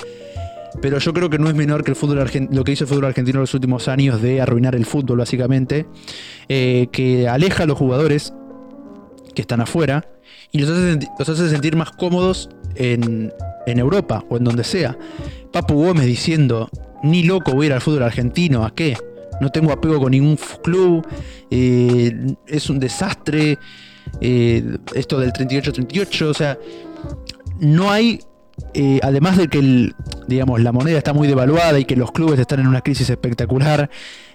pero yo creo que no es menor que el fútbol lo que hizo el fútbol argentino en los últimos años de arruinar el fútbol, básicamente, eh, que aleja a los jugadores que están afuera y los hace, sentir más cómodos en, en Europa o en donde sea. Papu Gómez diciendo, ni loco voy a ir al fútbol argentino, ¿a qué? no tengo apego con ningún club, eh, es un desastre, eh, esto del 38-38, o sea, no hay, eh, además de que digamos, la moneda está muy devaluada y que los clubes están en una crisis espectacular,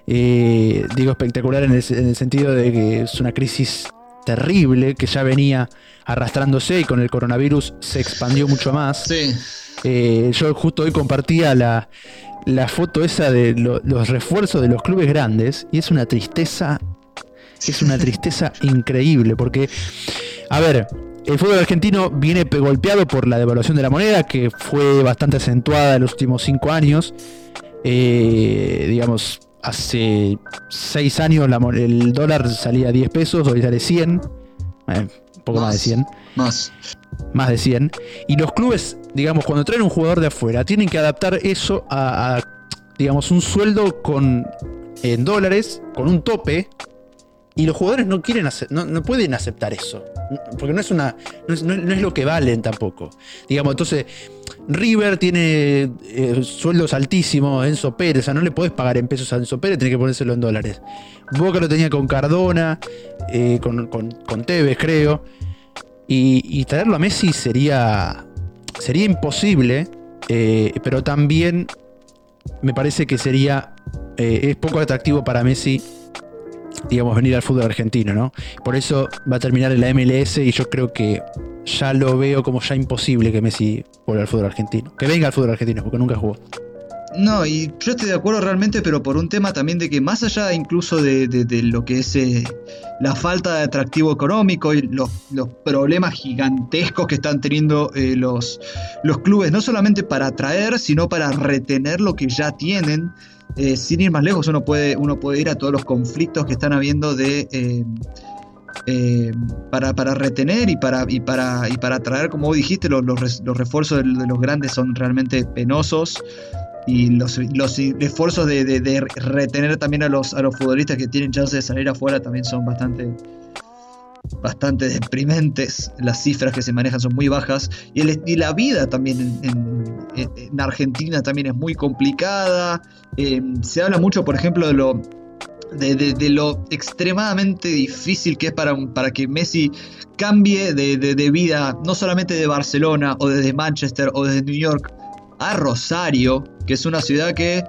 digo espectacular en el, en el sentido de que es una crisis terrible que ya venía arrastrándose y con el coronavirus se expandió mucho más. Sí. yo justo hoy compartía la, la foto esa de los refuerzos de los clubes grandes y es una tristeza, es una tristeza increíble porque, a ver, el fútbol argentino viene golpeado por la devaluación de la moneda que fue bastante acentuada en los últimos cinco años. Eh, digamos, hace seis años el dólar salía a 10 pesos, hoy sale 100, eh, un poco más de 100. Más. Más de 100. Y los clubes digamos, cuando traen un jugador de afuera, tienen que adaptar eso a, digamos, un sueldo con en dólares, con un tope, y los jugadores no quieren no, no, pueden aceptar eso. Porque no es una. No es, lo que valen tampoco. Digamos, entonces. River tiene eh, sueldos altísimos, Enzo Pérez, o sea, no le podés pagar en pesos a Enzo Pérez, tiene que ponérselo en dólares. Boca lo tenía con Cardona, eh, con, con, Tevez, creo. y, traerlo a Messi sería sería imposible, eh, pero también me parece que sería, es poco atractivo para Messi, digamos, venir al fútbol argentino, ¿no? Por eso va a terminar en la MLS y yo creo que ya lo veo como ya imposible que Messi vuelva al fútbol argentino. Que venga al fútbol argentino, porque nunca jugó. No, y yo estoy de acuerdo realmente, pero por un tema también de que más allá incluso de, lo que es eh, la falta de atractivo económico y los, problemas gigantescos que están teniendo eh, los, los clubes, no solamente para atraer, sino para retener lo que ya tienen. Eh, sin ir más lejos, uno puede, uno puede ir a todos los conflictos que están habiendo de... para, para, retener y para, y para, y para atraer, como dijiste, los, los, refuerzos de, los grandes son realmente penosos y los, los esfuerzos de, retener también a los, a los futbolistas que tienen chance de salir afuera también son bastante bastante deprimentes, las cifras que se manejan son muy bajas y, y la vida también en, Argentina también es muy complicada, eh, se habla mucho por ejemplo de lo, de, lo extremadamente difícil que es para, para que Messi cambie de, vida, no solamente de Barcelona o desde Manchester o desde New York a Rosario, que es una ciudad que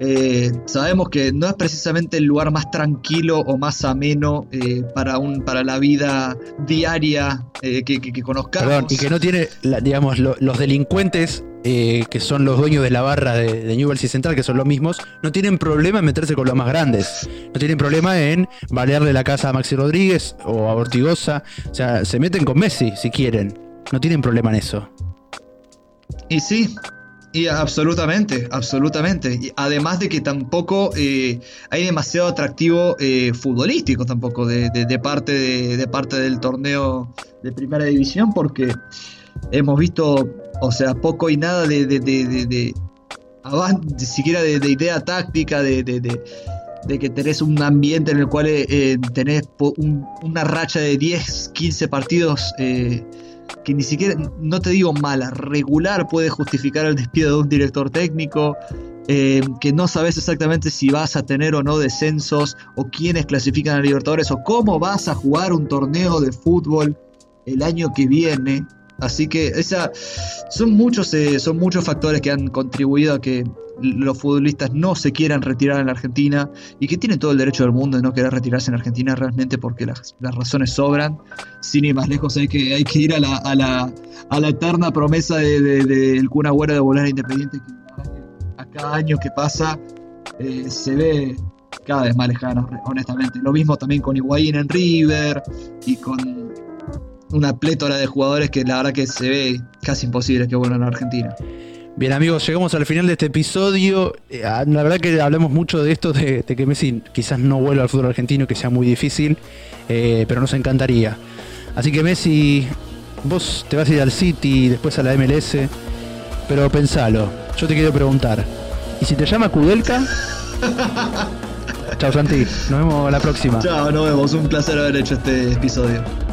eh, sabemos que no es precisamente el lugar más tranquilo o más ameno eh, para, un, para la vida diaria eh, que, conozcamos. Perdón, y que no tiene, digamos, los delincuentes que son los dueños de la barra de, de Newell's y Central, que son los mismos, no tienen problema en meterse con los más grandes. No tienen problema en balearle la casa a Maxi Rodríguez o a Ortigosa. O sea, se meten con Messi si quieren. No tienen problema en eso. Y sí, y absolutamente, absolutamente. además de que tampoco eh, hay demasiado atractivo eh, futbolístico tampoco de, parte de, parte del torneo de primera división, porque hemos visto, o sea, poco y nada de, de, de siquiera de, idea táctica, de, que tenés un ambiente en el cual eh, tenés una racha de 10, 15 partidos que ni siquiera, no te digo mala, regular puede justificar el despido de un director técnico, eh, que no sabes exactamente si vas a tener o no descensos, o quiénes clasifican a Libertadores, o cómo vas a jugar un torneo de fútbol el año que viene. Así que esa, son, muchos, eh, son muchos factores que han contribuido a que los futbolistas no se quieran retirar en la Argentina y que tienen todo el derecho del mundo de no querer retirarse en Argentina realmente porque las, razones sobran. Sin ir más lejos hay que, hay que ir a la, a la, a la eterna promesa del de, de, de Cuna de volar a Independiente que a cada año que pasa eh, se ve cada vez más lejano, honestamente. Lo mismo también con Higuaín en River y con una plétora de jugadores que la verdad que se ve casi imposible que vuelvan a Argentina. Bien amigos, llegamos al final de este episodio. Eh, ah, la verdad que hablamos mucho de esto, de, que Messi quizás no vuelva al fútbol argentino, que sea muy difícil, eh, pero nos encantaría. Así que Messi, vos te vas a ir al City, después a la MLS, pero pensalo, yo te quiero preguntar, ¿y si te llama Kudelka? <laughs> Chao Santi, nos vemos la próxima. Chao, nos vemos, un placer haber hecho este episodio.